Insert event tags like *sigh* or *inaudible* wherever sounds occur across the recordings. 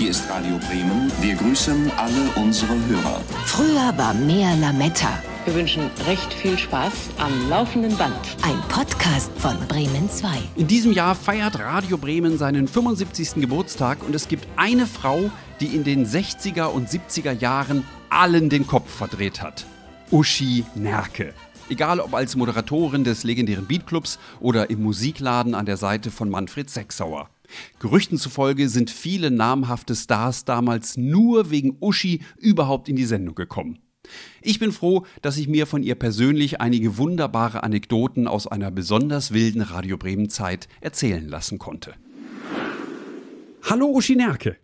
Hier ist Radio Bremen. Wir grüßen alle unsere Hörer. Früher war mehr Lametta. Wir wünschen recht viel Spaß am laufenden Band. Ein Podcast von Bremen 2. In diesem Jahr feiert Radio Bremen seinen 75. Geburtstag und es gibt eine Frau, die in den 60er und 70er Jahren allen den Kopf verdreht hat. Uschi Nerke. Egal ob als Moderatorin des legendären Beatclubs oder im Musikladen an der Seite von Manfred Sechsauer. Gerüchten zufolge sind viele namhafte Stars damals nur wegen Uschi überhaupt in die Sendung gekommen. Ich bin froh, dass ich mir von ihr persönlich einige wunderbare Anekdoten aus einer besonders wilden Radio Bremen Zeit erzählen lassen konnte. Hallo Uschi Nerke.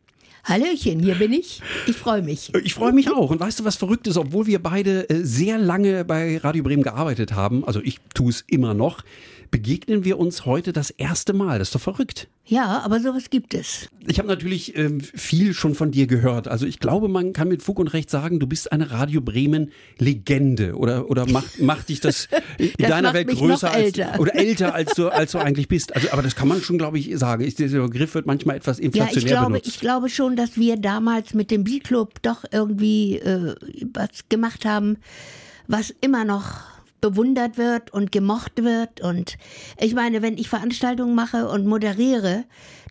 Hallöchen, hier bin ich. Ich freue mich. Ich freue mich auch. Und weißt du, was verrückt ist? Obwohl wir beide äh, sehr lange bei Radio Bremen gearbeitet haben, also ich tue es immer noch, begegnen wir uns heute das erste Mal. Das ist doch verrückt. Ja, aber sowas gibt es. Ich habe natürlich ähm, viel schon von dir gehört. Also ich glaube, man kann mit Fug und Recht sagen, du bist eine Radio Bremen Legende oder oder macht *laughs* macht dich das in Das deiner Welt größer als, älter. oder älter als du als du eigentlich bist. Also aber das kann man schon, glaube ich, sagen. Ich, dieser Begriff wird manchmal etwas Ja, inflationär ich glaube, benutzt. ich glaube schon, dass wir damals mit dem Beat-Club doch irgendwie äh, was gemacht haben, was immer noch bewundert wird und gemocht wird. Und ich meine, wenn ich Veranstaltungen mache und moderiere,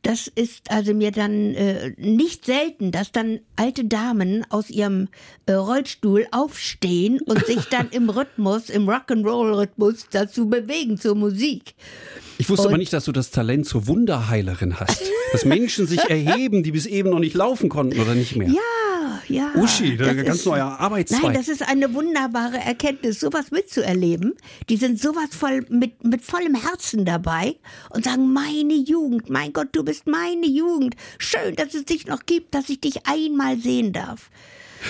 das ist also mir dann äh, nicht selten, dass dann alte Damen aus ihrem äh, Rollstuhl aufstehen und sich *laughs* dann im Rhythmus, im Rock'n'Roll-Rhythmus dazu bewegen zur Musik. Ich wusste aber Und- nicht, dass du das Talent zur Wunderheilerin hast. *laughs* Dass Menschen sich erheben, die bis eben noch nicht laufen konnten oder nicht mehr. Ja, ja. Uschi, das ganz ist- neuer Arbeitszweig. Nein, das ist eine wunderbare Erkenntnis, sowas mitzuerleben. Die sind sowas voll mit, mit vollem Herzen dabei und sagen, meine Jugend, mein Gott, du bist meine Jugend. Schön, dass es dich noch gibt, dass ich dich einmal sehen darf.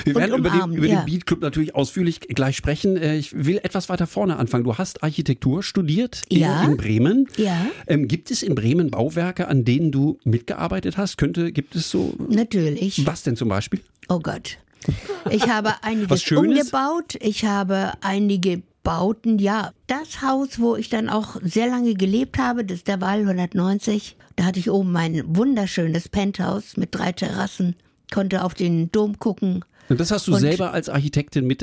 Wir werden über, den, über ja. den Beat Club natürlich ausführlich gleich sprechen. Äh, Ich will etwas weiter vorne anfangen. Du hast Architektur studiert in, Ja. in Bremen. Ja. Ähm, gibt es in Bremen Bauwerke, an denen du mitgearbeitet hast? Könnte, gibt es so, Natürlich. was denn zum Beispiel? Oh Gott. Ich habe *laughs* einiges umgebaut. Ich habe einige Bauten, ja. Das Haus, wo ich dann auch sehr lange gelebt habe, das ist der Wall 190. Da hatte ich oben mein wunderschönes Penthouse mit drei Terrassen, konnte auf den Dom gucken, Und das hast du Und- selber als Architektin mit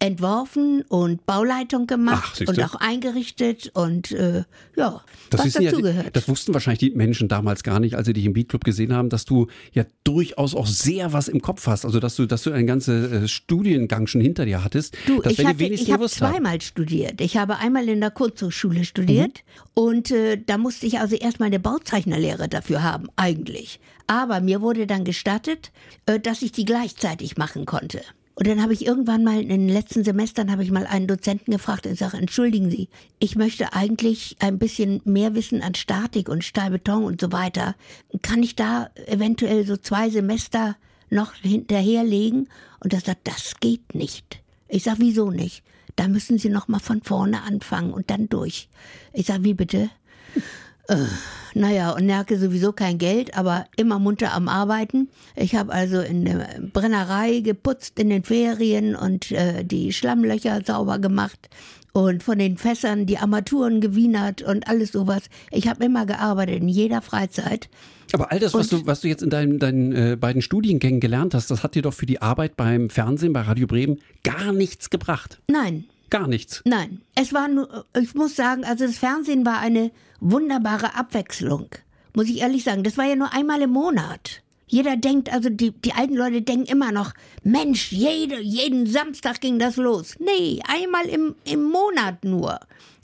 entworfen. und Bauleitung Ach, gemacht siehste. und auch eingerichtet und äh, ja, Das, was wissen ja, dazugehört. das wussten wahrscheinlich die Menschen damals gar nicht, als sie dich im Beat Club gesehen haben, dass du ja durchaus auch sehr was im Kopf hast. Also dass du, dass du einen ganzen äh, Studiengang schon hinter dir hattest. Du, das ich, hatte, ich habe haben. zweimal studiert. Ich habe einmal in der Kunsthochschule studiert und äh, da musste ich also erstmal eine Bauzeichnerlehre dafür haben, eigentlich. Aber mir wurde dann gestattet, äh, dass ich die gleichzeitig machen konnte. Und dann habe ich irgendwann mal in den letzten Semestern habe ich mal einen Dozenten gefragt und sage, entschuldigen Sie, ich möchte eigentlich ein bisschen mehr wissen an Statik und Stahlbeton und so weiter. Kann ich da eventuell so zwei Semester noch hinterherlegen? Und er sagt, das geht nicht. Ich sag, wieso nicht? Da müssen Sie noch mal von vorne anfangen und dann durch. Ich sag, wie bitte? Äh, naja, und Nerke sowieso kein Geld, aber immer munter am Arbeiten. Ich habe also in der Brennerei geputzt in den Ferien und äh, die Schlammlöcher sauber gemacht und von den Fässern die Armaturen gewienert und alles sowas. Ich habe immer gearbeitet in jeder Freizeit. Aber all das, was du, was du jetzt in deinen, deinen äh, beiden Studiengängen gelernt hast, das hat dir doch für die Arbeit beim Fernsehen, bei Radio Bremen, gar nichts gebracht. Nein, Gar nichts. Nein, es war nur, ich muss sagen, also das Fernsehen war eine wunderbare Abwechslung. Muss ich ehrlich sagen, das war ja nur einmal im Monat. Jeder denkt, also die, die alten Leute denken immer noch, Mensch, jede, jeden Samstag ging das los. Nee, einmal im, im Monat nur.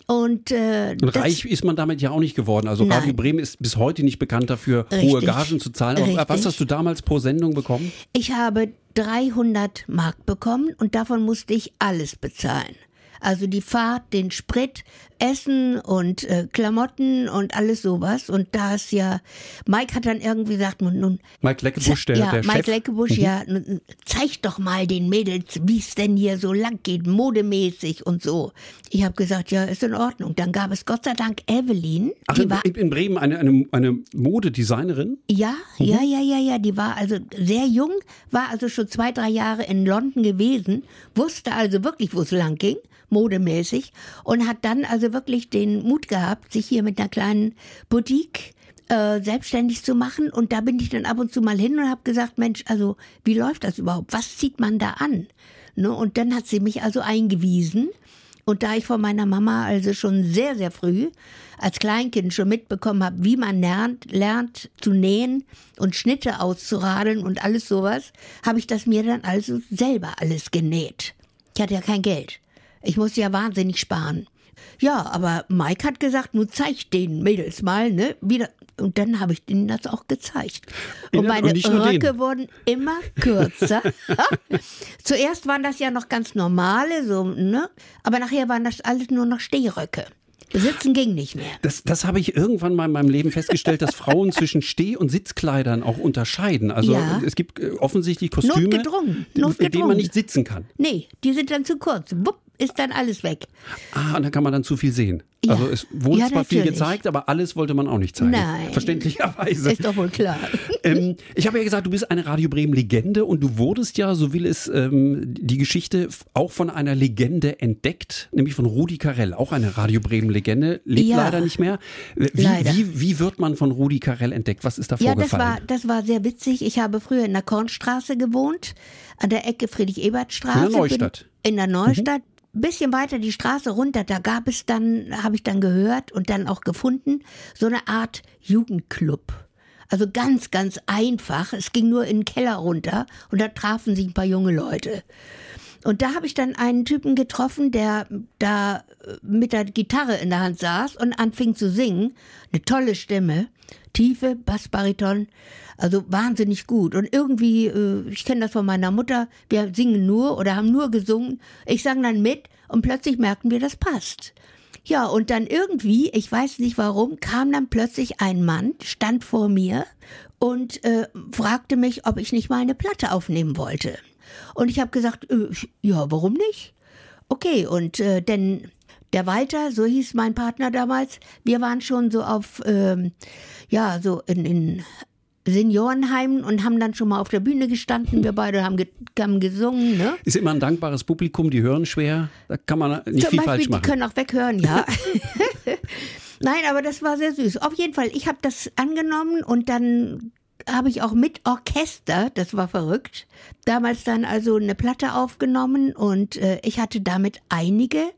Und, äh, Und reich ist man damit ja auch nicht geworden. Also Nein. Radio Bremen ist bis heute nicht bekannt dafür, hohe Richtig. Gagen zu zahlen. Aber was hast du damals pro Sendung bekommen? Ich habe 300 Mark bekommen und davon musste ich alles bezahlen. Also die Fahrt, den Sprit, Essen und äh, Klamotten und alles sowas. Und da ist ja, Mike hat dann irgendwie gesagt, nun, nun Mike Leckebusch, der, ja, der Mike Chef. Mhm. Leckebusch, ja, nun, zeig doch mal den Mädels, wie es denn hier so lang geht, modemäßig und so. Ich habe gesagt, ja, ist in Ordnung. Dann gab es Gott sei Dank Evelyn, Ach, die in, war in Bremen eine, eine, eine Modedesignerin? ja, Mhm. ja, ja, ja, ja. Die war also sehr jung, war also schon zwei, drei Jahre in London gewesen, wusste also wirklich, wo es lang ging, modemäßig, und hat dann also wirklich den Mut gehabt, sich hier mit einer kleinen Boutique äh, selbstständig zu machen. Und da bin ich dann ab und zu mal hin und habe gesagt, Mensch, also wie läuft das überhaupt? Was zieht man da an? Ne? Und dann hat sie mich also eingewiesen. Und da ich von meiner Mama also schon sehr, sehr früh als Kleinkind schon mitbekommen habe, wie man lernt, lernt zu nähen und Schnitte auszuradeln und alles sowas, habe ich das mir dann also selber alles genäht. Ich hatte ja kein Geld. Ich musste ja wahnsinnig sparen. Ja, aber Mike hat gesagt, nun zeig den Mädels mal, ne, wieder. Und dann habe ich denen das auch gezeigt. Und meine und Röcke denen. wurden immer kürzer. *laughs* *laughs* Zuerst waren das ja noch ganz normale, so, ne? Aber nachher waren das alles nur noch Stehröcke. Sitzen ging nicht mehr. Das, das habe ich irgendwann mal in meinem Leben festgestellt, dass Frauen *laughs* zwischen Steh- und Sitzkleidern auch unterscheiden. Also Ja. es gibt äh, offensichtlich Kostüme, Notgedrungen, in denen man notgedrungen. nicht sitzen kann. Nee, die sind dann zu kurz. Wupp, ist dann alles weg. Ah, und dann kann man dann zu viel sehen. Ja. Also es wurde Ja, zwar viel natürlich. gezeigt, aber alles wollte man auch nicht zeigen. Nein. Verständlicherweise. Ist doch wohl klar. ähm, ich habe ja gesagt, du bist eine Radio Bremen Legende und du wurdest ja, so will es ähm, die Geschichte, auch von einer Legende entdeckt, nämlich von Rudi Carell, auch eine Radio Bremen Legende, lebt Ja. leider nicht mehr. Wie, Leider. Wie, wie wird man von Rudi Carell entdeckt? Was ist da Ja, das vorgefallen? war, das war sehr witzig. Ich habe früher in der Kornstraße gewohnt, an der Ecke Friedrich-Ebert-Straße. In der Neustadt. Bin, in der Neustadt. Bisschen weiter die Straße runter, da gab es dann, habe ich dann gehört und dann auch gefunden, so eine Art Jugendclub. Also ganz, ganz einfach. Es ging nur in den Keller runter und da trafen sich ein paar junge Leute. Und da habe ich dann einen Typen getroffen, der da äh, mit der Gitarre in der Hand saß und anfing zu singen. Eine tolle Stimme, tiefe Bassbariton, also wahnsinnig gut. Und irgendwie, äh, ich kenne das von meiner Mutter, wir singen nur oder haben nur gesungen. Ich sang dann mit und plötzlich merkten wir, das passt. Ja, und dann irgendwie, ich weiß nicht warum, kam dann plötzlich ein Mann, stand vor mir und äh, fragte mich, ob ich nicht mal eine Platte aufnehmen wollte. Und ich habe gesagt, äh, ja, warum nicht? Okay, und äh, denn der Walter, so hieß mein Partner damals, wir waren schon so auf, ähm, ja, so in, in Seniorenheimen und haben dann schon mal auf der Bühne gestanden. Wir beide haben, ge haben gesungen, ne? Ist immer ein dankbares Publikum, die hören schwer, da kann man nicht Zum viel Beispiel, falsch die machen. können auch weghören, ja. *laughs* *laughs* Nein, aber das war sehr süß. Auf jeden Fall, ich habe das angenommen und dann habe ich auch mit Orchester, das war verrückt, damals dann also eine Platte aufgenommen und äh, ich hatte damit einige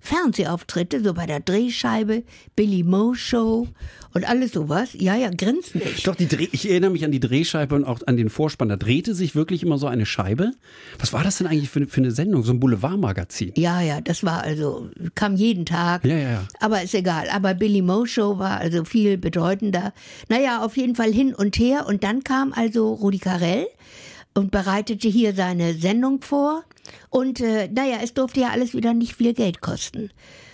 Fernsehauftritte, so bei der Drehscheibe, Billy Mo Show und alles sowas. Ja, ja, grins nicht. Doch, die Dreh ich erinnere mich an die Drehscheibe und auch an den Vorspann. Da drehte sich wirklich immer so eine Scheibe. Was war das denn eigentlich für, für eine Sendung? So ein Boulevardmagazin? Ja, ja, das war also, kam jeden Tag. Ja, ja, ja. Aber ist egal. Aber Billy Mo Show war also viel bedeutender. Naja, auf jeden Fall hin und her. Und dann kam also Rudi Carell und bereitete hier seine Sendung vor. Und äh, naja, es durfte ja alles wieder nicht viel Geld kosten.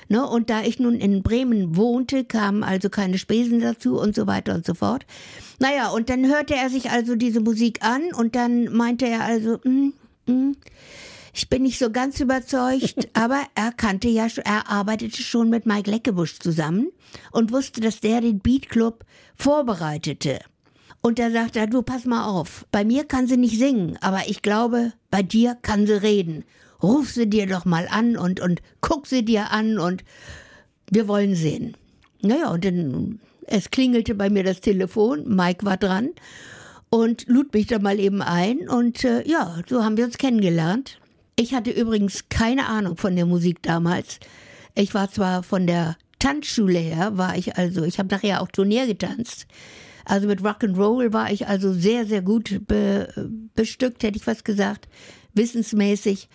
Ne? Und da ich nun in Bremen wohnte, kamen also keine Spesen dazu und so weiter und so fort. Naja, und dann hörte er sich also diese Musik an und dann meinte er also, mm, mm, ich bin nicht so ganz überzeugt, *laughs* aber er kannte ja schon, er arbeitete schon mit Mike Leckebusch zusammen und wusste, dass der den Beat Club vorbereitete. Und da sagte er, du pass mal auf, bei mir kann sie nicht singen, aber ich glaube, bei dir kann sie reden. Ruf sie dir doch mal an und, und guck sie dir an und wir wollen sehen. Naja, und dann, es klingelte bei mir das Telefon, Mike war dran und lud mich da mal eben ein und äh, ja, so haben wir uns kennengelernt. Ich hatte übrigens keine Ahnung von der Musik damals. Ich war zwar von der Tanzschule her, war ich also, ich habe nachher auch Turnier getanzt. Also mit Rock'n'Roll war ich also sehr, sehr gut be, bestückt, hätte ich fast gesagt, wissensmäßig.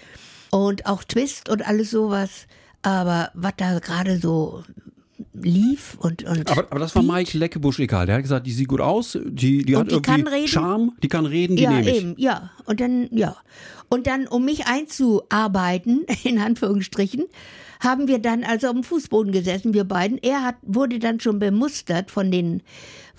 Und auch Twist und alles sowas. Aber was da gerade so lief und, und Aber, aber das war Beat, Mike Leckebusch egal. Der hat gesagt, die sieht gut aus, die, die Und hat die irgendwie kann reden? Charme, die kann reden, die ja, nehme ich. eben, ja. Und dann, ja. Und dann, um mich einzuarbeiten, *laughs* in Anführungsstrichen, haben wir dann also auf dem Fußboden gesessen, wir beiden. Er hat, wurde dann schon bemustert von den,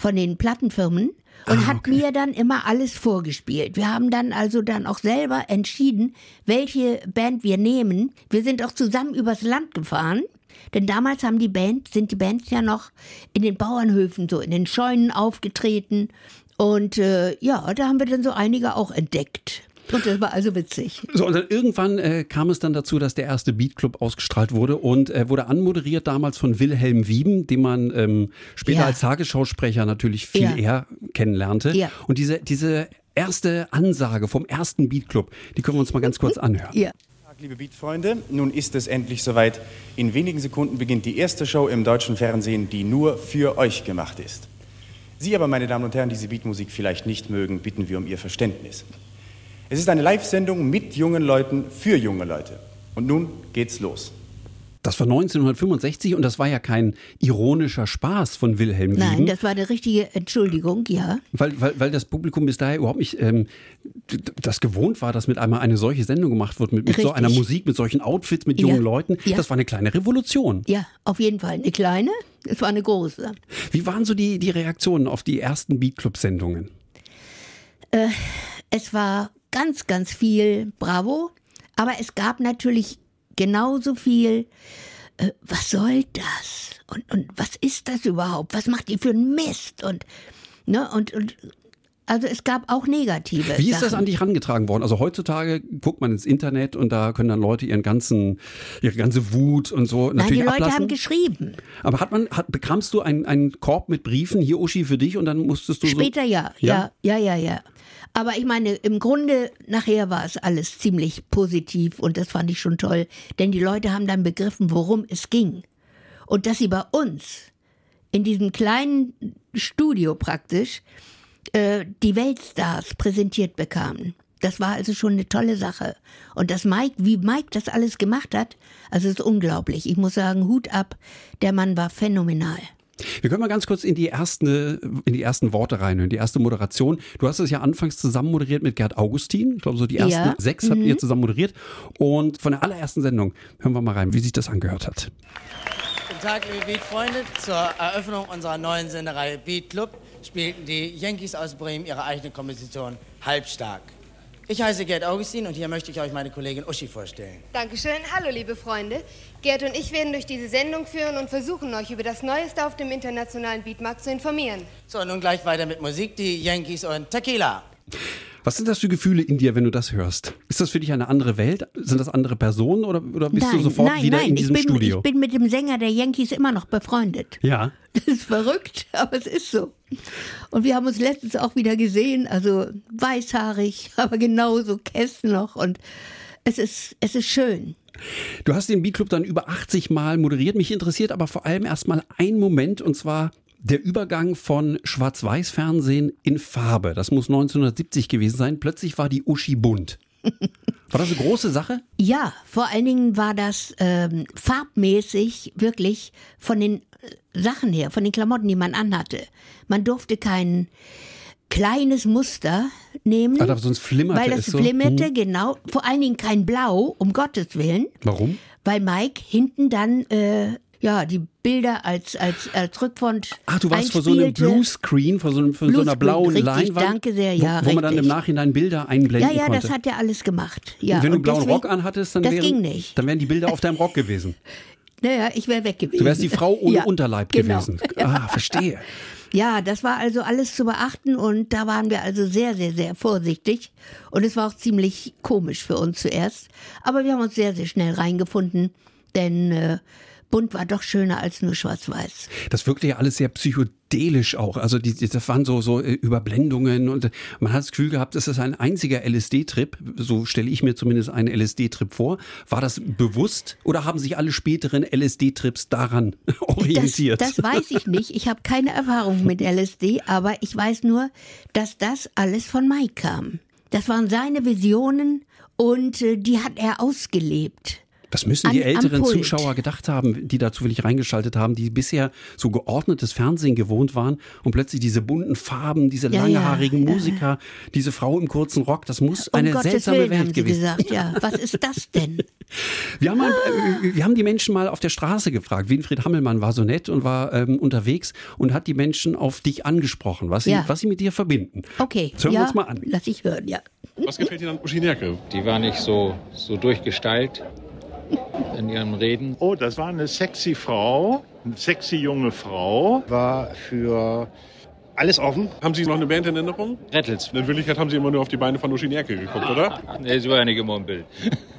von den Plattenfirmen und Ah, hat mir dann immer alles vorgespielt. Wir haben dann also dann auch selber entschieden, welche Band wir nehmen. Wir sind auch zusammen übers Land gefahren. Denn damals haben die Band, sind die Bands ja noch in den Bauernhöfen, so in den Scheunen aufgetreten. Und äh, ja, da haben wir dann so einige auch entdeckt. Und das war also witzig. So, und dann irgendwann äh, kam es dann dazu, dass der erste Beatclub ausgestrahlt wurde und äh, wurde anmoderiert damals von Wilhelm Wieben, den man ähm, später Ja. als Tagesschausprecher natürlich viel Ja. eher kennenlernte. Ja. Und diese, diese erste Ansage vom ersten Beatclub, die können wir uns mal ganz kurz anhören. Ja. Tag, liebe Beat-Freunde. Nun ist es endlich soweit. In wenigen Sekunden beginnt die erste Show im deutschen Fernsehen, die nur für euch gemacht ist. Sie aber, meine Damen und Herren, die diese Beatmusik vielleicht nicht mögen, bitten wir um Ihr Verständnis. Es ist eine Live-Sendung mit jungen Leuten für junge Leute. Und nun geht's los. Das war 1965 und das war ja kein ironischer Spaß von Wilhelm Nein, das war eine richtige Entschuldigung, ja. Weil, weil, weil das Publikum bis daher überhaupt nicht ähm, das gewohnt war, dass mit einmal eine solche Sendung gemacht wird, mit, mit so einer Musik, mit solchen Outfits, mit Ja. jungen Leuten. Ja. Das war eine kleine Revolution. Ja, auf jeden Fall. Eine kleine, es war eine große. Wie waren so die, die Reaktionen auf die ersten Beatclub-Sendungen? Es war ganz, ganz viel Bravo, aber es gab natürlich genauso viel, äh, was soll das? Und, und was ist das überhaupt? Was macht ihr für einen Mist? Und, ne, und, und also es gab auch negative Wie ist das Sachen. an dich herangetragen worden? Also heutzutage guckt man ins Internet und da können dann Leute ihren ganzen, ihre ganze Wut und so Nein, natürlich die Leute ablassen. haben geschrieben. Aber hat man, hat, bekamst du einen, einen Korb mit Briefen, hier Uschi für dich und dann musstest du Später so. ja, ja, ja, ja, ja. Aber ich meine, im Grunde, nachher war es alles ziemlich positiv und das fand ich schon toll, denn die Leute haben dann begriffen, worum es ging. Und dass sie bei uns, in diesem kleinen Studio praktisch, äh, die Weltstars präsentiert bekamen. Das war also schon eine tolle Sache. Und das Mike, wie Mike das alles gemacht hat, also ist unglaublich. Ich muss sagen, Hut ab, der Mann war phänomenal. Wir können mal ganz kurz in die ersten, in die ersten Worte reinhören, die erste Moderation. Du hast es ja anfangs zusammen moderiert mit Gerd Augustin. Ich glaube, so die ersten Ja. sechs habt ihr zusammen moderiert. Und von der allerersten Sendung hören wir mal rein, wie sich das angehört hat. Guten Tag, liebe Beat-Freunde. Zur Eröffnung unserer neuen Sendereihe Beat Club spielten die Yankees aus Bremen ihre eigene Komposition Halbstark. Ich heiße Gerd Augustin und hier möchte ich euch meine Kollegin Uschi vorstellen. Dankeschön. Hallo, liebe Freunde. Gerd und ich werden durch diese Sendung führen und versuchen, euch über das Neueste auf dem internationalen Beatmarkt zu informieren. So, nun gleich weiter mit Musik, die Yankees und Tequila. Was sind das für Gefühle in dir, wenn du das hörst? Ist das für dich eine andere Welt? Sind das andere Personen oder, oder bist du sofort nein, wieder nein, in diesem ich bin, Studio? Ich bin mit dem Sänger der Yankees immer noch befreundet. ja. Das ist verrückt, aber es ist so. Und wir haben uns letztens auch wieder gesehen, also weißhaarig, *laughs* aber genauso Kess noch. Und es ist, es ist schön. Du hast den Beat-Club dann über 80 Mal moderiert. Mich interessiert aber vor allem erstmal ein Moment und zwar der Übergang von Schwarz-Weiß-Fernsehen in Farbe. Das muss 1970 gewesen sein. Plötzlich war die Uschi bunt. War das eine große Sache? Ja, vor allen Dingen war das ähm, farbmäßig wirklich von den äh, Sachen her, von den Klamotten, die man anhatte. Man durfte kein kleines Muster nehmen, Ah, sonst flimmerte weil das es so. flimmerte, Hm. genau. Vor allen Dingen kein Blau, um Gottes Willen. Warum? weil Mike hinten dann äh, ja die Bilder als als als Rückwand Ach, du warst vor so einem. Bluescreen, vor so, einem, vor so einer Bluescreen, blauen richtig, Leinwand, danke sehr, wo, ja, wo man dann im. Nachhinein Bilder einblenden Ja, ja, konnte. das hat er alles gemacht. Ja, und wenn du einen blauen deswegen- Rock anhattest, dann, das wären, ging nicht. dann wären die Bilder auf deinem Rock gewesen. *laughs* Naja, ich wäre weg gewesen. Du wärst die Frau ohne *laughs* Ja, Unterleib genau. gewesen. *laughs* Ah, verstehe. Ja, das war also alles zu beachten und da waren wir also sehr, sehr, sehr vorsichtig. Und es war auch ziemlich komisch für uns zuerst. Aber wir haben uns sehr, sehr schnell reingefunden, denn äh, bunt war doch schöner als nur schwarz-weiß. Das wirkte ja alles sehr psychedelisch auch. Also die, das waren so, so äh, Überblendungen und äh, man hat das Gefühl gehabt, das ist ein einziger LSD-Trip. So stelle ich mir zumindest einen LSD-Trip vor. War das bewusst oder haben sich alle späteren LSD-Trips daran *laughs* orientiert? Das, das weiß ich nicht. Ich habe keine Erfahrung mit LSD, aber ich weiß nur, dass das alles von Mike kam. Das waren seine Visionen und äh, die hat er ausgelebt. Das müssen die An- am älteren. Zuschauer gedacht haben, die da zufällig reingeschaltet haben, die bisher so geordnetes Fernsehen gewohnt waren und plötzlich diese bunten Farben, diese Ja, langhaarigen ja. Musiker, diese Frau im kurzen Rock, das muss Um eine Gottes seltsame Willen, Welt haben sie gewesen. gesagt. Ja, was ist das denn? *laughs* Wir haben, mal, äh, wir haben die Menschen mal auf der Straße gefragt. Winfried Hammelmann war so nett und war ähm, unterwegs und hat die Menschen auf dich angesprochen, was sie, Ja. was sie mit dir verbinden. Okay, Das hören wir uns mal an. lass ich hören, ja. Was gefällt Ihnen an Uschi Nerke? Die war nicht so, so durchgestylt in ihren Reden. Oh, das war eine sexy Frau, eine sexy junge Frau. war für Alles offen. Haben Sie noch eine Band in Erinnerung? Rettels. In Wirklichkeit haben Sie immer nur auf die Beine von Uschi Nerke geguckt, oder? *laughs* Nee, so war ja nicht immer im Bild.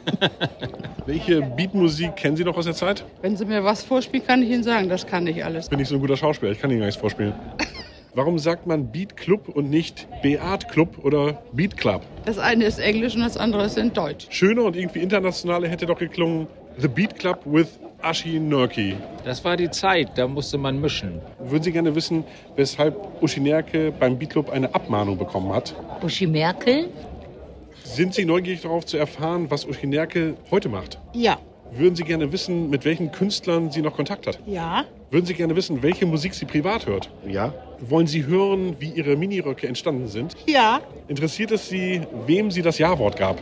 *laughs* Welche Beatmusik kennen Sie noch aus der Zeit? Wenn Sie mir was vorspielen, kann ich Ihnen sagen, das kann ich alles. Bin ich so ein guter Schauspieler, ich kann Ihnen gar nichts vorspielen. *laughs* Warum sagt man Beat Club und nicht Beat Club oder Beat Club? Das eine ist Englisch und das andere ist in Deutsch. Schöner und irgendwie internationaler hätte doch geklungen The Beat Club with Ashi Nurki. Das war die Zeit, da musste man mischen. Würden Sie gerne wissen, weshalb Uschi Nerke beim Beat Club eine Abmahnung bekommen hat? Uschi Merkel? Sind Sie neugierig darauf zu erfahren, was Uschi Nerke heute macht? Ja. Würden Sie gerne wissen, mit welchen Künstlern sie noch Kontakt hat? Ja. Würden Sie gerne wissen, welche Musik sie privat hört? Ja. Wollen Sie hören, wie Ihre Miniröcke entstanden sind? Ja. Interessiert es Sie, wem sie das Ja-Wort gab?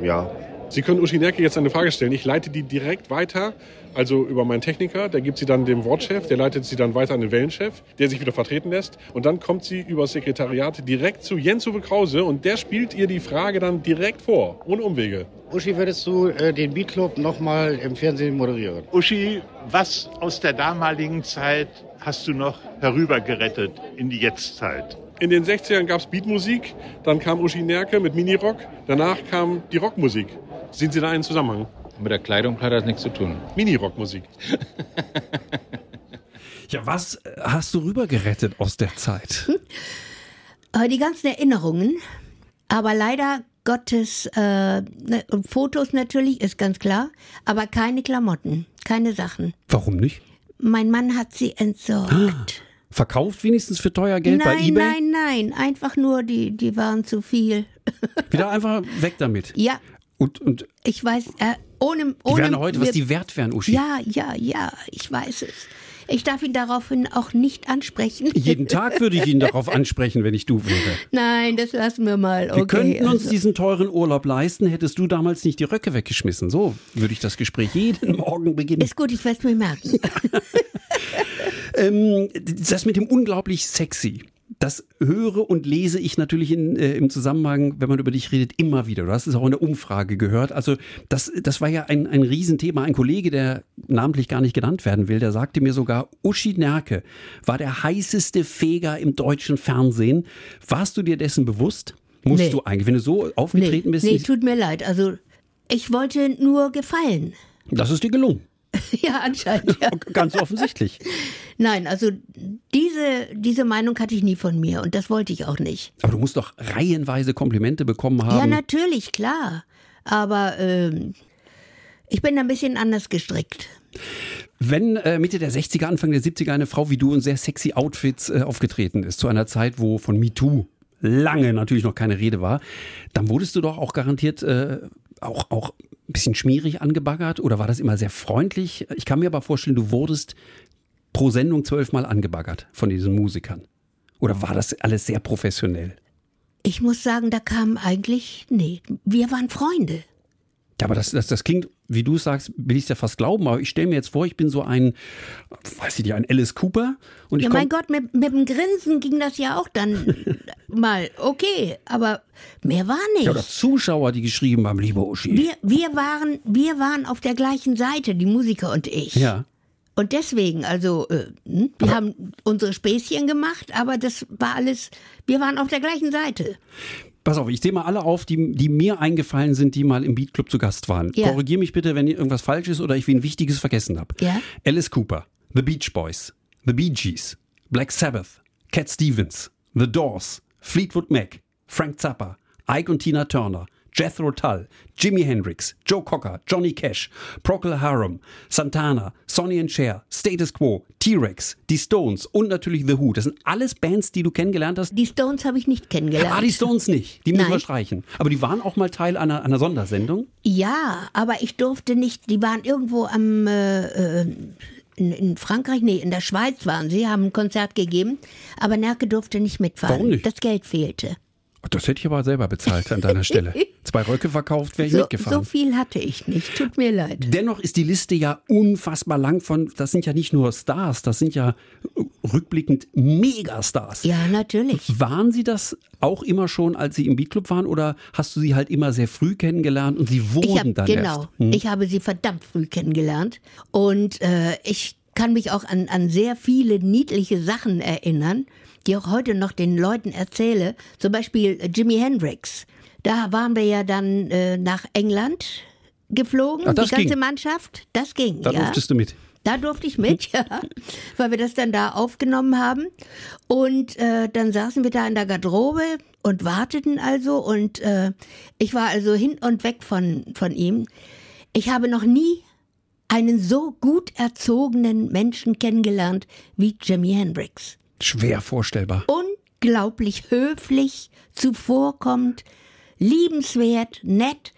Ja. Sie können Uschi Nerke jetzt eine Frage stellen. Ich leite die direkt weiter, also über meinen Techniker. Der gibt sie dann dem Wortchef, der leitet sie dann weiter an den Wellenchef, der sich wieder vertreten lässt. Und dann kommt sie über das Sekretariat direkt zu Jens Uwe Krause und der spielt ihr die Frage dann direkt vor, ohne Umwege. Uschi, würdest du äh, den Beat Club nochmal im Fernsehen moderieren? Uschi, was aus der damaligen Zeit hast du noch herübergerettet in die Jetztzeit? In den 60ern gab es Beatmusik, dann kam Uschi Nerke mit Minirock, danach kam die Rockmusik. Sehen Sie da einen Zusammenhang? Mit der Kleidung hat das nichts zu tun. Mini-Rockmusik. *laughs* Ja, was hast du rübergerettet aus der Zeit? Äh, Die ganzen Erinnerungen, aber leider Gottes äh, ne, Fotos natürlich, ist ganz klar, aber keine Klamotten, keine Sachen. Warum nicht? Mein Mann hat sie entsorgt. *gasps* Verkauft wenigstens für teuer Geld nein, bei eBay? nein, nein, einfach nur, die, die waren zu viel. Wieder einfach weg damit. *laughs* Ja, Und, und ich weiß, äh, ohne, die ohne. werden heute, was wir- die wert wären, Uschi. Ja, ja, ja, ich weiß es. Ich darf ihn daraufhin auch nicht ansprechen. Jeden Tag würde ich ihn *laughs* darauf ansprechen, wenn ich du wäre. Nein, das lassen wir mal. Okay, Wir könnten uns also. diesen teuren Urlaub leisten, hättest du damals nicht die Röcke weggeschmissen. So würde ich das Gespräch jeden *laughs* Morgen beginnen. Ist gut, ich werde es mir merken. *laughs* Ähm, das mit dem unglaublich sexy. Das höre und lese ich natürlich in, äh, im Zusammenhang, wenn man über dich redet, immer wieder. Du hast es auch in der Umfrage gehört. Also das, das war ja ein, ein Riesenthema. Ein Kollege, der namentlich gar nicht genannt werden will, der sagte mir sogar, Uschi Nerke war der heißeste Feger im deutschen Fernsehen. Warst du dir dessen bewusst? Musst Nee. du eigentlich, wenn du so aufgetreten nee, bist, nee, tut mir leid. Also, ich wollte nur gefallen. das ist dir gelungen. *laughs* ja, anscheinend. Ja. *laughs* Ganz offensichtlich. Nein, also diese, diese Meinung hatte ich nie von mir und das wollte ich auch nicht. Aber du musst doch reihenweise Komplimente bekommen haben. Ja, natürlich, klar. Aber ähm, ich bin ein bisschen anders gestrickt. Wenn äh, Mitte der 60er, Anfang der 70er eine Frau wie du in sehr sexy Outfits äh, aufgetreten ist, zu einer Zeit, wo von MeToo lange natürlich noch keine Rede war, dann wurdest du doch auch garantiert äh, auch, auch ein bisschen schmierig angebaggert oder war das immer sehr freundlich? Ich kann mir aber vorstellen, du wurdest pro Sendung zwölfmal angebaggert von diesen Musikern. Oder war das alles sehr professionell? Ich muss sagen, da kam eigentlich, nee, wir waren Freunde. Ja, aber das, das, das klingt, wie du sagst, will ich es ja fast glauben, aber ich stelle mir jetzt vor, ich bin so ein, weiß ich nicht, ein Alice Cooper und ich ja, mein Gott, mit, mit dem Grinsen ging das ja auch dann *laughs* mal. Okay, aber mehr war nicht. Ja, oder Zuschauer, die geschrieben haben, lieber Uschi. Wir, wir, waren, wir waren auf der gleichen Seite, die Musiker und ich. Ja. Und deswegen, also, äh, hm, wir haben unsere Späßchen gemacht, aber das war alles, wir waren auf der gleichen Seite. Pass auf, ich zähle mal alle auf, die, die mir eingefallen sind, die mal im Beat Club zu Gast waren. Ja. Korrigier mich bitte, wenn irgendwas falsch ist oder ich wen Wichtiges vergessen habe. Ja? Alice Cooper, The Beach Boys, The Bee Gees, Black Sabbath, Cat Stevens, The Doors, Fleetwood Mac, Frank Zappa, Ike und Tina Turner, Jethro Tull, Jimi Hendrix, Joe Cocker, Johnny Cash, Procol Harum, Santana, Sonny and Cher, Status Quo, T-Rex, die Stones und natürlich The Who. Das sind alles Bands, die du kennengelernt hast. Die Stones habe ich nicht kennengelernt. Ah, die Stones nicht. Die müssen Nein. wir streichen. Aber die waren auch mal Teil einer, einer Sondersendung. Ja, aber ich durfte nicht, die waren irgendwo am, äh, äh, in, in Frankreich, nee, in der Schweiz waren sie, haben ein Konzert gegeben, aber Nerke durfte nicht mitfahren. Warum nicht? Das Geld fehlte. Das hätte ich aber selber bezahlt an deiner Stelle. *laughs* Zwei Röcke verkauft, wäre ich So, mitgefahren. so viel hatte ich nicht, tut mir leid. Dennoch ist die Liste ja unfassbar lang von, das sind ja nicht nur Stars, das sind ja rückblickend Megastars. Ja, natürlich. Waren Sie das auch immer schon, als Sie im Beatclub waren, oder hast du sie halt immer sehr früh kennengelernt und sie wurden hab, dann genau, erst? Hm? ich habe sie verdammt früh kennengelernt und äh, ich kann mich auch an, an sehr viele niedliche Sachen erinnern, die auch heute noch den Leuten erzähle. Zum Beispiel äh, Jimi Hendrix. Da waren wir ja dann äh, nach England geflogen, Ach, die ganze ging. Mannschaft. Das ging, Da ja. durftest du mit. Da durfte ich mit, *laughs* ja, weil wir das dann da aufgenommen haben. Und äh, dann saßen wir da in der Garderobe und warteten also. Und äh, ich war also hin und weg von, von ihm. Ich habe noch nie einen so gut erzogenen Menschen kennengelernt wie Jimi Hendrix. Schwer vorstellbar. Unglaublich höflich, zuvorkommend, liebenswert, nett.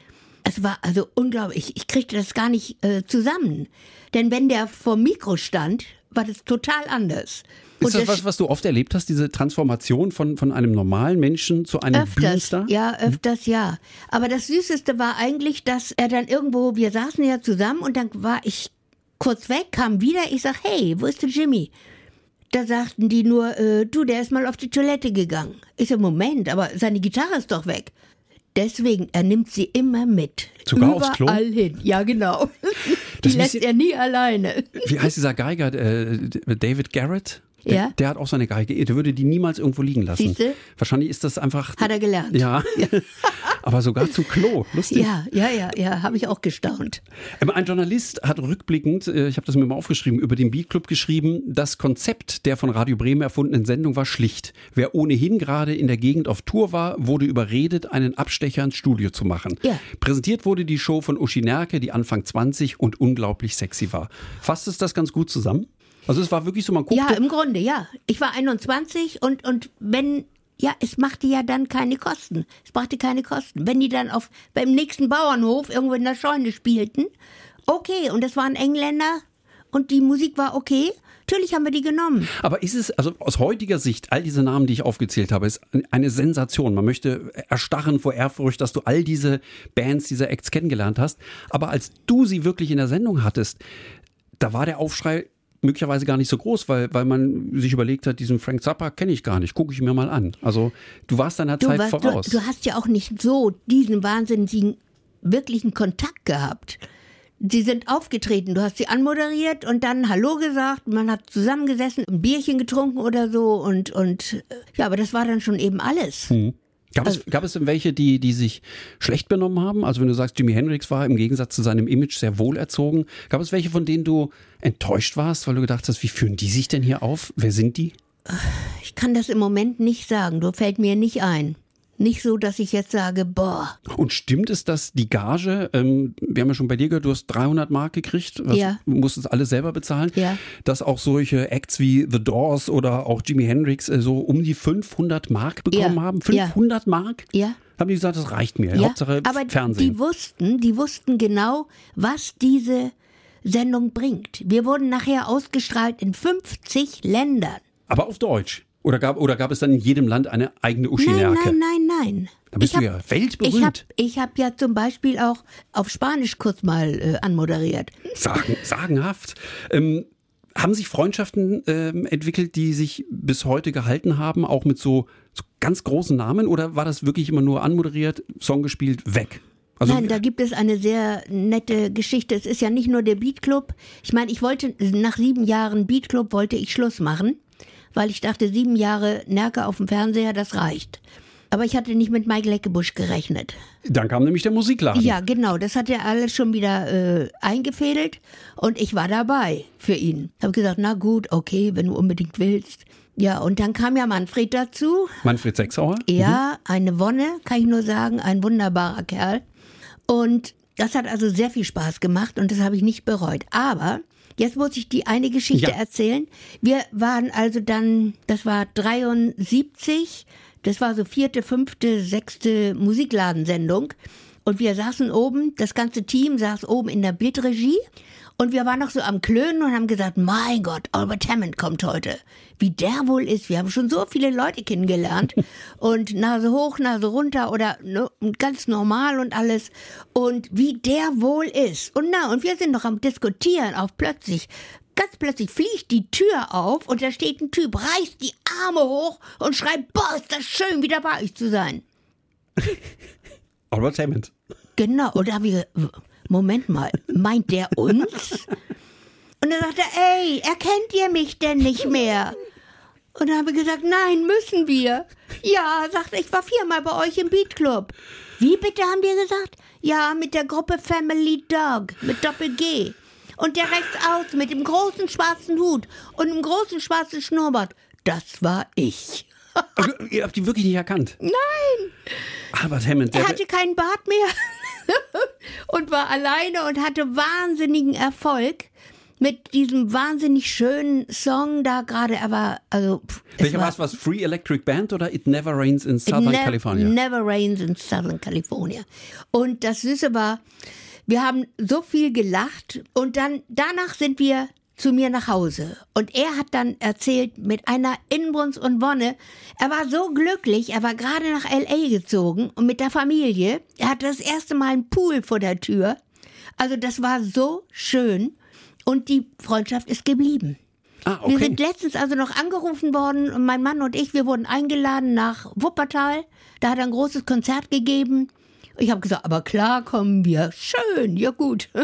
Es war also unglaublich. Ich, kriegte das gar nicht äh, zusammen. Denn wenn der vor Mikro stand, war das total anders. Ist das der was, was du oft erlebt hast, diese Transformation von, von einem normalen Menschen zu einem Öfters, Bühnenstar? ja, öfters ja. Aber das Süßeste war eigentlich, dass er dann irgendwo, wir saßen ja zusammen und dann war ich kurz weg, kam wieder, ich sag, hey, wo ist der Jimmy? Da sagten die nur, äh, du, der ist mal auf die Toilette gegangen. Ich so, Moment, aber seine Gitarre ist doch weg. Deswegen, er nimmt sie immer mit. Sogar aufs Klo? Überall hin. Ja, genau. Das die lässt er nie alleine. Wie heißt dieser Geiger? Äh, David Garrett? Der, Ja. der hat auch seine Geige. Der würde die niemals irgendwo liegen lassen. Siehste? Wahrscheinlich ist das einfach. Hat er gelernt. Ja. *laughs* Aber sogar zum Klo. Lustig. Ja, ja, ja, ja, habe ich auch gestaunt. Ähm, Ein Journalist hat rückblickend, äh, ich habe das mir mal aufgeschrieben, über den Beat Club geschrieben, das Konzept der von Radio Bremen erfundenen Sendung war schlicht. Wer ohnehin gerade in der Gegend auf Tour war, wurde überredet, einen Abstecher ins Studio zu machen. Ja. Präsentiert wurde die Show von Uschi Nerke, die Anfang 20 und unglaublich sexy war. Fasst es das ganz gut zusammen? Also es war wirklich so, man guckte, Ja, im Grunde, ja. Ich war 21 und, und wenn, ja, es machte ja dann keine Kosten. Es brachte keine Kosten. Wenn die dann auf, beim nächsten Bauernhof irgendwo in der Scheune spielten, okay, und das waren Engländer und die Musik war okay, natürlich haben wir die genommen. Aber ist es, also aus heutiger Sicht, all diese Namen, die ich aufgezählt habe, ist eine Sensation. Man möchte erstarren vor Ehrfurcht, dass du all diese Bands, diese Acts kennengelernt hast. Aber als du sie wirklich in der Sendung hattest, da war der Aufschrei möglicherweise gar nicht so groß, weil, weil man sich überlegt hat, diesen Frank Zappa kenne ich gar nicht, gucke ich mir mal an. Also du warst deiner Du, Zeit warst- voraus. du, du hast ja auch nicht so diesen wahnsinnigen, wirklichen Kontakt gehabt. Sie sind aufgetreten, du hast sie anmoderiert und dann Hallo gesagt, man hat zusammengesessen, ein Bierchen getrunken oder so und, und äh, ja, aber das war dann schon eben alles. Hm. Gab, Also es, gab es denn welche, die, die sich schlecht benommen haben? Also wenn du sagst, Jimi Hendrix war im Gegensatz zu seinem Image sehr wohlerzogen. Gab es welche, von denen du enttäuscht warst, weil du gedacht hast, wie führen die sich denn hier auf? Wer sind die? Ich kann das im Moment nicht sagen, du fällt mir nicht ein. Nicht so, dass ich jetzt sage, boah, Und stimmt es, dass die Gage, ähm, wir haben ja schon bei dir gehört, du hast 300 Mark gekriegt, was, Ja. du musstest alles selber bezahlen, Ja. dass auch solche Acts wie The Doors oder auch Jimi Hendrix äh, so um die 500 Mark bekommen Ja. haben? Ja. 500 Mark? Ja. Haben die gesagt, das reicht mir. Ja, Hauptsache aber Fernsehen. die wussten, die wussten genau, was diese Sendung bringt. Wir wurden nachher ausgestrahlt in 50 Ländern. aber auf Deutsch. Oder gab, oder gab es dann in jedem Land eine eigene Uschi Nein, nein, nein, nein. Da bist Ich du hab- ja weltberühmt. Ich habe hab ja zum Beispiel auch auf Spanisch kurz mal äh, anmoderiert. Sagen, sagenhaft. Ähm, haben sich Freundschaften ähm, entwickelt, die sich bis heute gehalten haben, auch mit so, so ganz großen Namen? Oder war das wirklich immer nur anmoderiert, Song gespielt, weg? Also, Nein, da gibt es eine sehr nette Geschichte. Es ist ja nicht nur der Beat Club. Ich meine, ich wollte nach sieben Jahren Beat Club wollte ich Schluss machen, weil ich dachte, sieben Jahre Nerke auf dem Fernseher, das reicht. Aber ich hatte nicht mit Mike Leckebusch gerechnet. dann kam nämlich der Musikladen. Ja, genau. Das hat er alles schon wieder äh, eingefädelt und ich war dabei für ihn. Habe gesagt, na gut, okay, wenn du unbedingt willst. Ja, und dann kam ja Manfred dazu. Manfred Sechsauer? Ja, eine Wonne, kann ich nur sagen, ein wunderbarer Kerl. Und das hat also sehr viel Spaß gemacht und das habe ich nicht bereut. Aber jetzt muss ich die eine Geschichte Ja. erzählen. Wir waren also dann, das war 73, das war so vierte, fünfte, sechste Musikladensendung. Und wir saßen oben, das ganze Team saß oben in der Bildregie. Und wir waren noch so am Klönen und haben gesagt, mein Gott, Albert Hammond kommt heute. Wie der wohl ist. Wir haben schon so viele Leute kennengelernt. *laughs* Und Nase hoch, Nase runter oder ne, ganz normal und alles. Und wie der wohl ist. Und na, und wir sind noch am Diskutieren, auf plötzlich. Ganz plötzlich fliegt die Tür auf und da steht ein Typ, reißt die Arme hoch und schreit, boah, ist das schön, wieder bei euch zu sein. *laughs* Hammond. Genau, und da habe ich gesagt, Moment mal, meint der uns? Und dann sagt er, ey, erkennt ihr mich denn nicht mehr? Und dann haben wir gesagt, nein, müssen wir. Ja, sagt ich war viermal bei euch im Beat Club. Wie bitte haben wir gesagt? Ja, mit der Gruppe Family Dog, mit Doppel-G. Und der rechts aus mit dem großen schwarzen Hut und dem großen schwarzen Schnurrbart. Das war ich. Also, ihr habt die wirklich nicht erkannt. Nein! Albert Hammond. Er hatte keinen Bart mehr *laughs* und war alleine und hatte wahnsinnigen Erfolg mit diesem wahnsinnig schönen Song da gerade. Er war, also. pff, Welcher war es? Was Free Electric Band oder It Never Rains in Southern ne California? Never Rains in Southern California. Und das Süße war, wir haben so viel gelacht und dann danach sind wir zu mir nach Hause. Und er hat dann erzählt mit einer Inbrunst und Wonne, er war so glücklich, er war gerade nach L.A. gezogen und mit der Familie. Er hatte das erste Mal einen Pool vor der Tür. Also das war so schön und die Freundschaft ist geblieben. Ah, Wir okay. sind letztens also noch angerufen worden und mein Mann und ich, wir wurden eingeladen nach Wuppertal. Da hat er ein großes Konzert gegeben. Ich habe gesagt, aber klar kommen wir. Schön, ja gut. *laughs*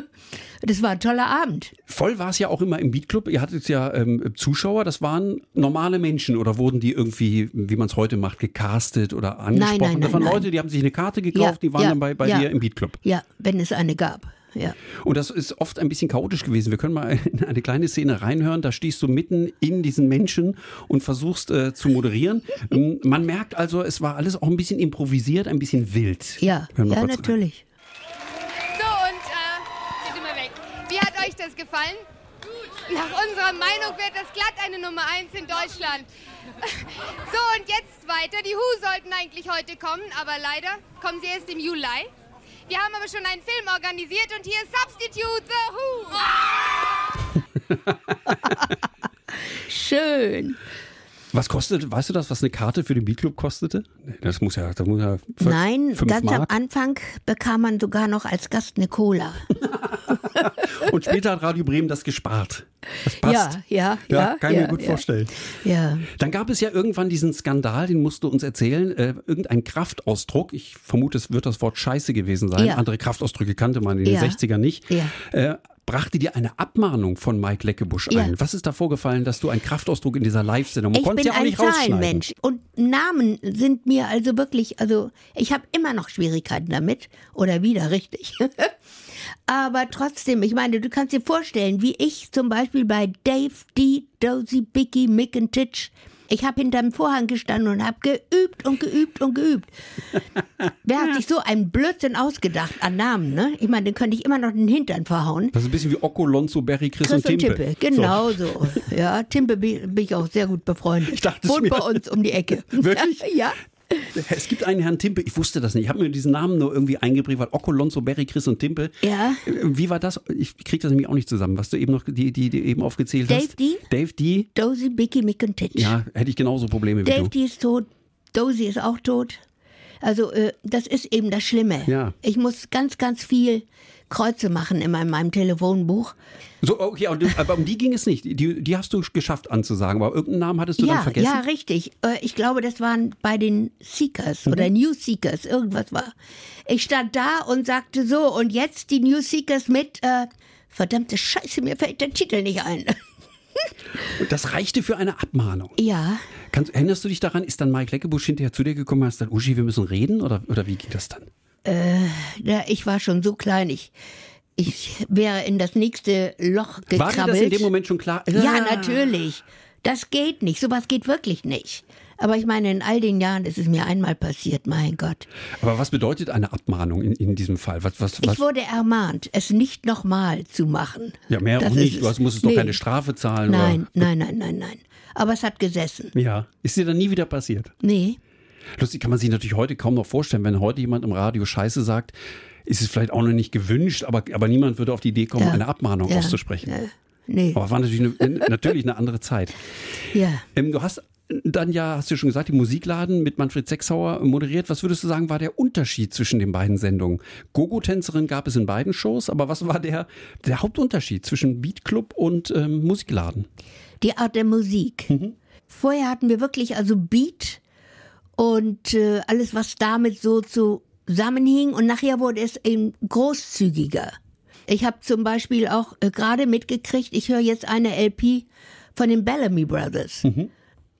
Das war ein toller Abend. Voll war es ja auch immer im Beatclub. Ihr hattet ja ähm, Zuschauer, das waren normale Menschen oder wurden die irgendwie, wie man es heute macht, gecastet oder angesprochen? nein, das waren nein, Leute, nein. die haben sich eine Karte gekauft, Ja, die waren ja, dann bei, bei ja. dir im Beatclub. Ja, wenn es eine gab. Ja. Und das ist oft ein bisschen chaotisch gewesen. Wir können mal *laughs* in eine kleine Szene reinhören. Da stehst du mitten in diesen Menschen und versuchst äh, zu moderieren. Ähm, Man merkt also, es war alles auch ein bisschen improvisiert, ein bisschen wild. Ja, ja kurz rein. natürlich. So, und äh, geht immer weg. Wie hat euch das gefallen? Gut. Nach unserer Meinung wird das glatt eine Nummer 1 in Deutschland. *laughs* So, und jetzt weiter. Die Who sollten eigentlich heute kommen, aber leider kommen sie erst im Juli. Wir haben aber schon einen Film organisiert und hier ist Substitute The Who. *laughs* Schön. Was kostet, weißt du das, was eine Karte für den Beatclub kostete? Das muss ja, das muss ja Nein, ganz am Mark. Anfang bekam man sogar noch als Gast eine Cola. *laughs* Und später hat Radio Bremen das gespart. Das passt. Ja, ja, ja. kann ich ja, mir gut ja. vorstellen. Ja. Dann gab es ja irgendwann diesen Skandal, den musst du uns erzählen. Äh, irgendein Kraftausdruck, ich vermute, es wird das Wort Scheiße gewesen sein. Ja. Andere Kraftausdrücke kannte man in den Ja. 60ern nicht. Ja. Äh, brachte dir eine Abmahnung von Mike Leckebusch Ja. ein. Was ist da vorgefallen, dass du einen Kraftausdruck in dieser Live-Sendung, Ich bin ja ein. Zahlenmensch und Namen sind mir also wirklich, also ich habe immer noch Schwierigkeiten damit oder wieder richtig. *laughs* Aber trotzdem, ich meine, du kannst dir vorstellen, wie ich zum Beispiel bei Dave D, Dozy, Bicky, Mick und Titch, ich habe hinterm Vorhang gestanden und habe geübt und geübt und geübt. *laughs* Wer hat sich so einen Blödsinn ausgedacht an Namen, ne? Ich meine, den könnte ich immer noch den Hintern verhauen. Das ist ein bisschen wie Occo, Lonzo, Berry, Chris, Chris und Timpe. Tippe, genau so. Ja, Timpe bin ich auch sehr gut befreundet. Ich dachte Wohnt bei uns um die Ecke. *laughs* Wirklich? Ja. *laughs* Es gibt einen Herrn Timpe, ich wusste das nicht. Ich habe mir diesen Namen nur irgendwie eingeprägt, weil Occo, Lonzo, Berry, Chris und Timpe. Ja. Äh, Wie war das? Ich kriege das nämlich auch nicht zusammen, was du eben noch, die, die, die eben aufgezählt Dave hast. D? Dave D. Dozy, Bicky, Mick und Titch. Ja, hätte ich genauso Probleme wie Dave du. D ist tot, Dozy ist auch tot. Also äh, das ist eben das Schlimme. Ja. Ich muss ganz, ganz viel Kreuze machen in meinem, Telefonbuch. So, okay, aber, du- aber um die ging es nicht. Die, die hast du geschafft anzusagen, aber irgendeinen Namen hattest du ja, dann vergessen? ja, richtig. Äh, Ich glaube, das waren bei den Seekers Mhm. oder New Seekers, irgendwas war. Ich stand da und sagte so, und jetzt die New Seekers mit, äh, verdammte Scheiße, mir fällt der Titel nicht ein. Und *laughs* das reichte für eine Abmahnung. ja, Kannst, erinnerst du dich daran, ist dann Mike Leckebusch hinterher zu dir gekommen und hast gesagt, Uschi, wir müssen reden? Oder, oder wie geht das dann? Äh, ja, ich war schon so klein, ich, ich wäre in das nächste Loch gekrabbelt. War dir das in dem Moment schon klar? Ja, Ah. natürlich. Das geht nicht. Sowas geht wirklich nicht. Aber ich meine, in all den Jahren ist es mir einmal passiert, mein Gott. Aber was bedeutet eine Abmahnung in, in diesem Fall? Was, was, was? Ich wurde ermahnt, es nicht nochmal zu machen. ja, mehr Das auch nicht. Du musstest doch Nee. keine Strafe zahlen. Nein, nein, nein, nein, nein. Aber es hat gesessen. Oder? Ja. Ist dir dann nie wieder passiert? Nee. Lustig kann man sich natürlich heute kaum noch vorstellen, wenn heute jemand im Radio Scheiße sagt, ist es vielleicht auch noch nicht gewünscht, aber, aber niemand würde auf die Idee kommen, Ja. eine Abmahnung Ja. auszusprechen. Ja. Nee. Aber war natürlich eine, natürlich eine andere Zeit. Ja. Ähm, du hast dann ja, hast du schon gesagt, die Musikladen mit Manfred Sechsauer moderiert. Was würdest du sagen, war der Unterschied zwischen den beiden Sendungen? Gogo-Tänzerin gab es in beiden Shows, aber was war der, der Hauptunterschied zwischen Beatclub und ähm, Musikladen? Die Art der Musik. Vorher hatten wir wirklich also Beat und äh, alles, was damit so zusammenhing. Und nachher wurde es eben großzügiger. Ich habe zum Beispiel auch äh, gerade mitgekriegt, ich höre jetzt eine LP von den Bellamy Brothers. Mhm.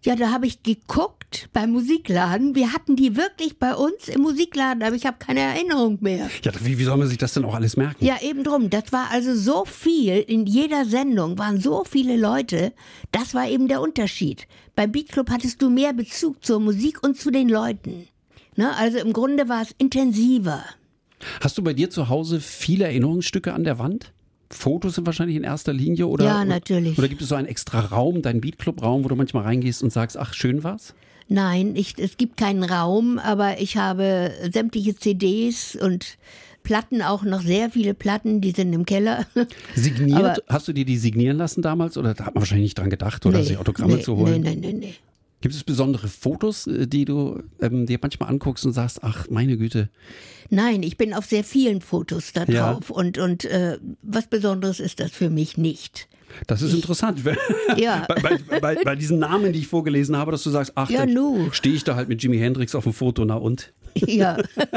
Ja, da habe ich geguckt beim Musikladen. Wir hatten die wirklich bei uns im Musikladen, aber ich habe keine Erinnerung mehr. Ja, wie, wie soll man sich das denn auch alles merken? Ja, eben drum. Das war also so viel. In jeder Sendung waren so viele Leute. Das war eben der Unterschied. Beim Beatclub hattest du mehr Bezug zur Musik und zu den Leuten. Ne? Also im Grunde war es intensiver. Hast du bei dir zu Hause viele Erinnerungsstücke an der Wand? Fotos sind wahrscheinlich in erster Linie oder? Ja, natürlich. Oder gibt es so einen extra Raum, deinen Beatclub-Raum, wo du manchmal reingehst und sagst, ach, schön war's? Nein, ich, es gibt keinen Raum, aber ich habe sämtliche CDs und Platten auch noch sehr viele Platten, die sind im Keller. *laughs* Signiert? Aber- Hast du dir die signieren lassen damals oder da hat man wahrscheinlich nicht dran gedacht oder Nee, sich Autogramme nee, zu holen? Nee, nee, nee, nee. Gibt es besondere Fotos, äh, die du ähm, dir manchmal anguckst und sagst, ach, meine Güte, Nein, ich bin auf sehr vielen Fotos da Ja. drauf und, und äh, was Besonderes ist das für mich nicht. das ist interessant. *laughs* Ja. bei, bei, bei, bei diesen Namen, die ich vorgelesen habe, dass du sagst, ach, Ja, stehe ich da halt mit Jimi Hendrix auf dem Foto, na und? Ja.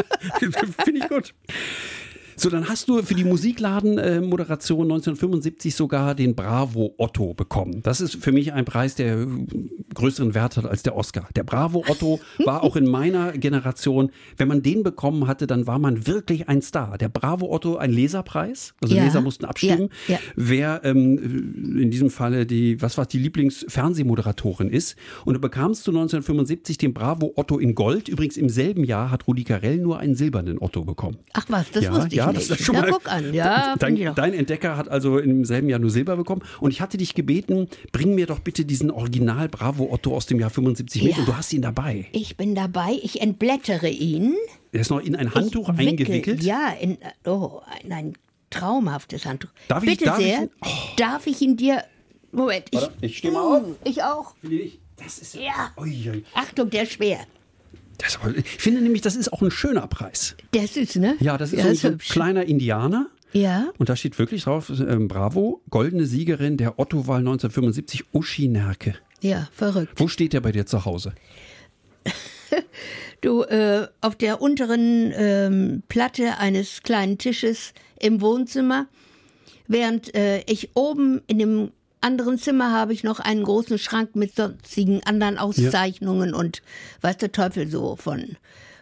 *laughs* Finde ich gut. So, dann hast du für die Musikladen-Moderation 1975 sogar den Bravo Otto bekommen. Das ist für mich ein Preis, der äh, größeren Wert hat als der Oscar. Der Bravo Otto *laughs* war auch in meiner Generation, wenn man den bekommen hatte, dann war man wirklich ein Star. Der Bravo Otto, ein Leserpreis. Also Ja, Leser mussten abstimmen, ja, ja. wer ähm, in diesem Falle die, was war die Lieblingsfernsehmoderatorin ist. Und du bekamst du 1975 den Bravo Otto in Gold. Übrigens im selben Jahr hat Rudi Carell nur einen silbernen Otto bekommen. Ach was, das wusste ich ja. Das ist schon mal, guck an, ja. dein, ich dein Entdecker hat also im selben Jahr nur Silber bekommen. Und ich hatte dich gebeten, bring mir doch bitte diesen Original Bravo Otto aus dem Jahr 75 mit. Ja. Und du hast ihn dabei. Ich bin dabei, ich entblättere ihn. Er ist noch in ein Handtuch ich wickel- eingewickelt. Ja, in oh, in ein traumhaftes Handtuch. Darf ich- Bitte darf ich sehr, ihn- darf ich ihn dir... Moment, ich, Warte, ich steh mal auf. Ich auch. Das ist Ja. Ui. Achtung, der ist schwer. Das, ich finde nämlich, das ist auch ein schöner Preis. Der ist ne? Ja, das ist Ja, so, ist so ein kleiner Indianer. Ja. Und da steht wirklich drauf, ähm, bravo, goldene Siegerin der Otto-Wahl 1975, Uschi Nerke. Ja, verrückt. Wo steht der bei dir zu Hause? *laughs* Du, äh, auf der unteren ähm, Platte eines kleinen Tisches im Wohnzimmer, während äh, ich oben in dem anderen Zimmer habe ich noch einen großen Schrank mit sonstigen anderen Auszeichnungen und weiß der Teufel so von,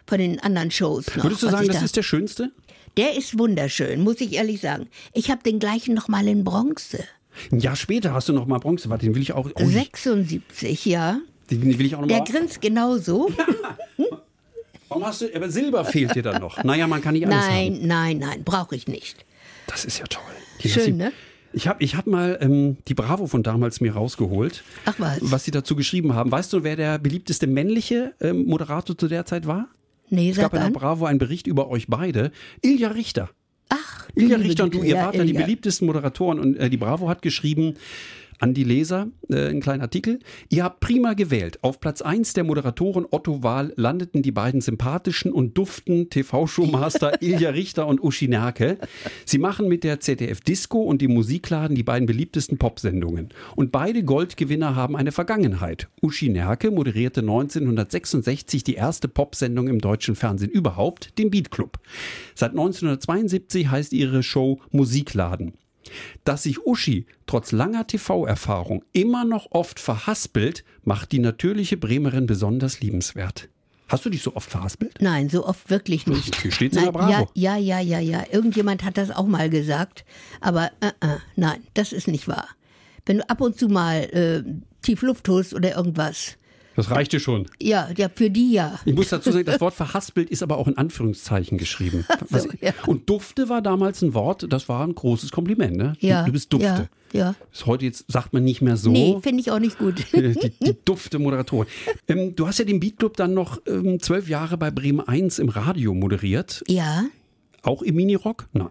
von den anderen Shows noch. Würdest du sagen, das da- ist der schönste? Der ist wunderschön, muss ich ehrlich sagen. Ich habe den gleichen noch mal in Bronze. Ein Jahr später hast du noch mal Bronze. Warte, den will ich auch. Oh, 76, ja. den will ich auch noch Der grinst genauso. *laughs* Warum hast du? Aber Silber fehlt dir dann noch. Naja, man kann nicht alles Nein, haben. nein, nein, brauche ich nicht. Das ist ja toll. Hier, Schön, ne? Ich habe ich hab mal ähm, die Bravo von damals mir rausgeholt, Ach was. was sie dazu geschrieben haben. Weißt du, wer der beliebteste männliche ähm, Moderator zu der Zeit war? Nee, Es gab in der Bravo einen Bericht über euch beide. Ilja Richter. Ach, Ilja Richter und du, ihr ja, wart da die Ilja. beliebtesten Moderatoren und äh, die Bravo hat geschrieben an die Leser, äh, einen kleinen Artikel. Ihr habt prima gewählt. Auf Platz 1 der Moderatoren Otto Wahl landeten die beiden sympathischen und duften TV-Showmaster *laughs* Ilja Richter und Uschi Nerke. Sie machen mit der ZDF Disco und dem Musikladen die beiden beliebtesten Popsendungen. Und beide Goldgewinner haben eine Vergangenheit. Uschi Nerke moderierte 1966 die erste Popsendung im deutschen Fernsehen überhaupt, den Beat Club. Seit 1972 heißt ihre Show Musikladen. Dass sich Uschi trotz langer TV-Erfahrung immer noch oft verhaspelt, macht die natürliche Bremerin besonders liebenswert. Hast du dich so oft verhaspelt? Nein, so oft wirklich nicht. Hier nein, der Bravo. Ja, ja, ja, ja, ja. Irgendjemand hat das auch mal gesagt. Aber äh, äh, nein, das ist nicht wahr. Wenn du ab und zu mal äh, tief Luft holst oder irgendwas. Das reichte schon. Ja, ja, für die ja. Ich muss dazu sagen, das Wort verhaspelt ist aber auch in Anführungszeichen geschrieben. *laughs* Was- ja. Und Dufte war damals ein Wort, das war ein großes Kompliment. Ne? Du- Ja. Du bist Dufte. Ja, ja. Das heute jetzt sagt man nicht mehr so. Nee, finde ich auch nicht gut. *laughs* die, die dufte Moderatorin. Ähm, du hast ja den Beat Club dann noch ähm, zwölf Jahre bei Bremen 1 im Radio moderiert. ja. Auch im Minirock? Nein.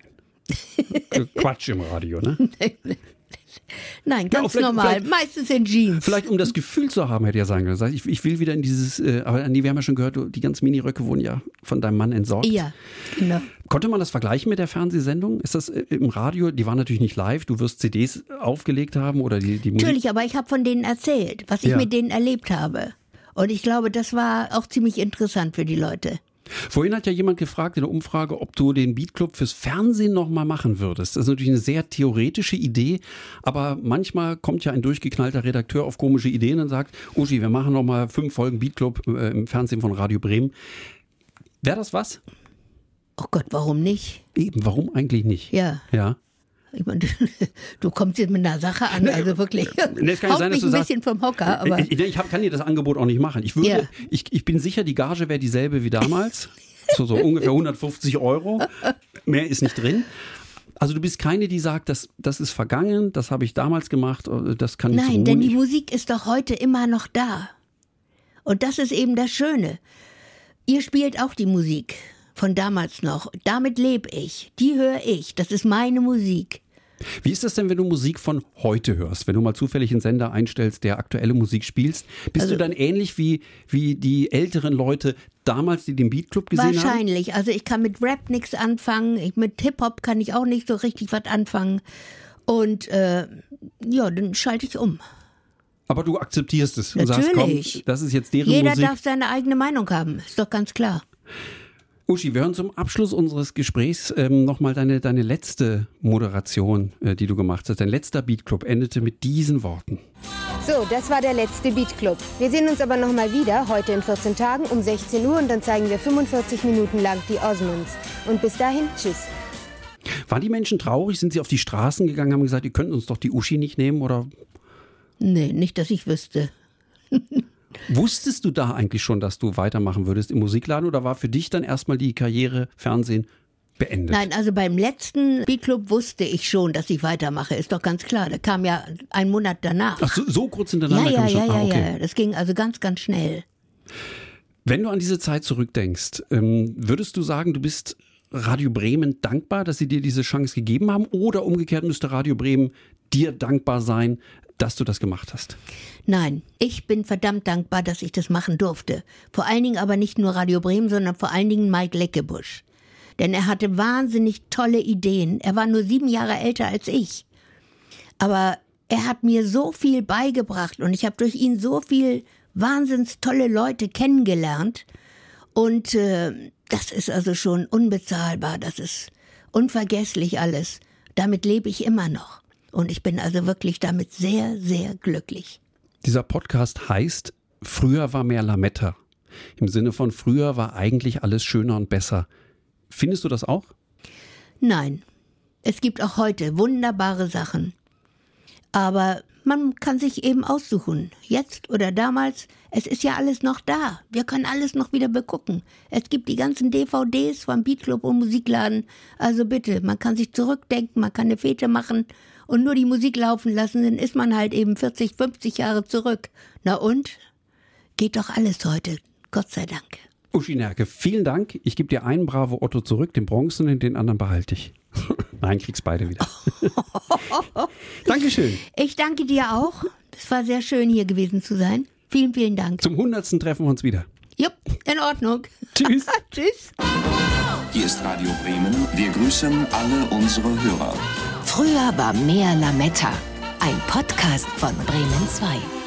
*laughs* Äh, Quatsch im Radio, ne? Nein, Ja, ganz vielleicht- normal. Meistens in Jeans. Vielleicht um das Gefühl zu haben, hätte ich ja sagen können. Ich, ich will wieder in dieses, äh, aber nee, wir haben ja schon gehört, die ganzen Miniröcke wurden ja von deinem Mann entsorgt. Ja, genau. Konnte man das vergleichen mit der Fernsehsendung? Ist das äh, im Radio? Die waren natürlich nicht live. Du wirst CDs aufgelegt haben oder die, die Musik. Natürlich, aber ich habe von denen erzählt, was ich Ja. mit denen erlebt habe. Und ich glaube, das war auch ziemlich interessant für die Leute. Vorhin hat ja jemand gefragt in der Umfrage, ob du den Beatclub fürs Fernsehen nochmal machen würdest. Das ist natürlich eine sehr theoretische Idee, aber manchmal kommt ja ein durchgeknallter Redakteur auf komische Ideen und sagt, Uschi, wir machen nochmal fünf Folgen Beatclub äh, im Fernsehen von Radio Bremen. Wäre das was? Oh Gott, warum nicht? Eben, warum eigentlich nicht? Ja. Ja. Ich meine, *laughs* du kommst jetzt mit einer Sache an, also wirklich. Nee, es kann Haut sein, dass mich du ein sagst, bisschen vom Hocker, aber ich, ich hab, kann dir das Angebot auch nicht machen. Ich, würde, Ja. ich, ich bin sicher, die Gage wäre dieselbe wie damals. *laughs* so, so ungefähr 150 Euro. Mehr ist nicht drin. Also du bist keine, die sagt, das, das ist vergangen, das habe ich damals gemacht, äh, das kann ich so nein, denn die nicht. Musik ist doch heute immer noch da. Und das ist eben das Schöne. Ihr spielt auch die Musik von damals noch. Damit lebe ich. Die höre ich. Das ist meine Musik. Wie ist das denn, wenn du Musik von heute hörst? Wenn du mal zufällig einen Sender einstellst, der aktuelle Musik spielst, bist Also- du dann ähnlich wie, wie die älteren Leute damals, die den Beatclub gesehen haben? Wahrscheinlich. Also ich kann mit Rap nichts anfangen. Ich, mit Hip-Hop kann ich auch nicht so richtig was anfangen. Und äh, ja, dann schalte ich um. Aber du akzeptierst es und sagst, Natürlich. komm, das ist jetzt deren Jeder Musik. darf seine eigene Meinung haben. Ist doch ganz klar. Uschi, wir hören zum Abschluss unseres Gesprächs ähm, nochmal deine, deine letzte Moderation, äh, die du gemacht hast. Dein letzter Beatclub endete mit diesen Worten. So, das war der letzte Beat Club. Wir sehen uns aber noch mal wieder, heute in 14 Tagen um 16 Uhr und dann zeigen wir 45 Minuten lang die Osmonds. Und bis dahin, tschüss. Waren die Menschen traurig? Sind sie auf die Straßen gegangen, haben gesagt, ihr könnt uns doch die Uschi nicht nehmen? Oder Nee, nicht, dass ich wüsste. *laughs* wusstest du da eigentlich schon, dass du weitermachen würdest im Musikladen? Oder war für dich dann erstmal die Karriere Fernsehen beendet? Nein, also beim letzten Beatclub wusste ich schon, dass ich weitermache. Ist doch ganz klar. Der kam ja einen Monat danach. Ach, so, so kurz ja, hintereinander ja, kam ja, schon. ja, ah, okay. ja. Das ging also ganz, ganz schnell. Wenn du an diese Zeit zurückdenkst, ähm, würdest du sagen, du bist Radio Bremen dankbar, dass sie dir diese Chance gegeben haben? Oder umgekehrt müsste Radio Bremen dir dankbar sein, dass du das gemacht hast? Nein, ich bin verdammt dankbar, dass ich das machen durfte. Vor allen Dingen aber nicht nur Radio Bremen, sondern vor allen Dingen Mike Leckebusch. Denn er hatte wahnsinnig tolle Ideen. Er war nur sieben Jahre älter als ich. Aber er hat mir so viel beigebracht und ich habe durch ihn so viel wahnsinns tolle Leute kennengelernt. Und äh, das ist also schon unbezahlbar. Das ist unvergesslich alles. Damit lebe ich immer noch. Und ich bin also wirklich damit sehr, sehr glücklich. Dieser Podcast heißt Früher war mehr Lametta. Im Sinne von früher war eigentlich alles schöner und besser. Findest du das auch? Nein, es gibt auch heute wunderbare Sachen. Aber man kann sich eben aussuchen, jetzt oder damals. Es ist ja alles noch da. Wir können alles noch wieder begucken. Es gibt die ganzen DVDs vom Beatclub und Musikladen. Also bitte, man kann sich zurückdenken, man kann eine Fete machen und nur die Musik laufen lassen, dann ist man halt eben 40, 50 Jahre zurück. Na und? Geht doch alles heute. Gott sei Dank. Uschi Nerke, vielen Dank. Ich gebe dir einen Bravo Otto zurück, den bronzenen, den anderen behalte ich. *laughs* Nein, kriegst beide wieder. *laughs* Dankeschön. Ich danke dir auch. Es war sehr schön, hier gewesen zu sein. Vielen, vielen Dank. Zum hundertsten treffen wir uns wieder. Jupp, in Ordnung. *laughs* Tschüss. Tschüss. Hier ist Radio Bremen. Wir grüßen alle unsere Hörer. Früher war mehr Lametta. Ein Podcast von Bremen 2.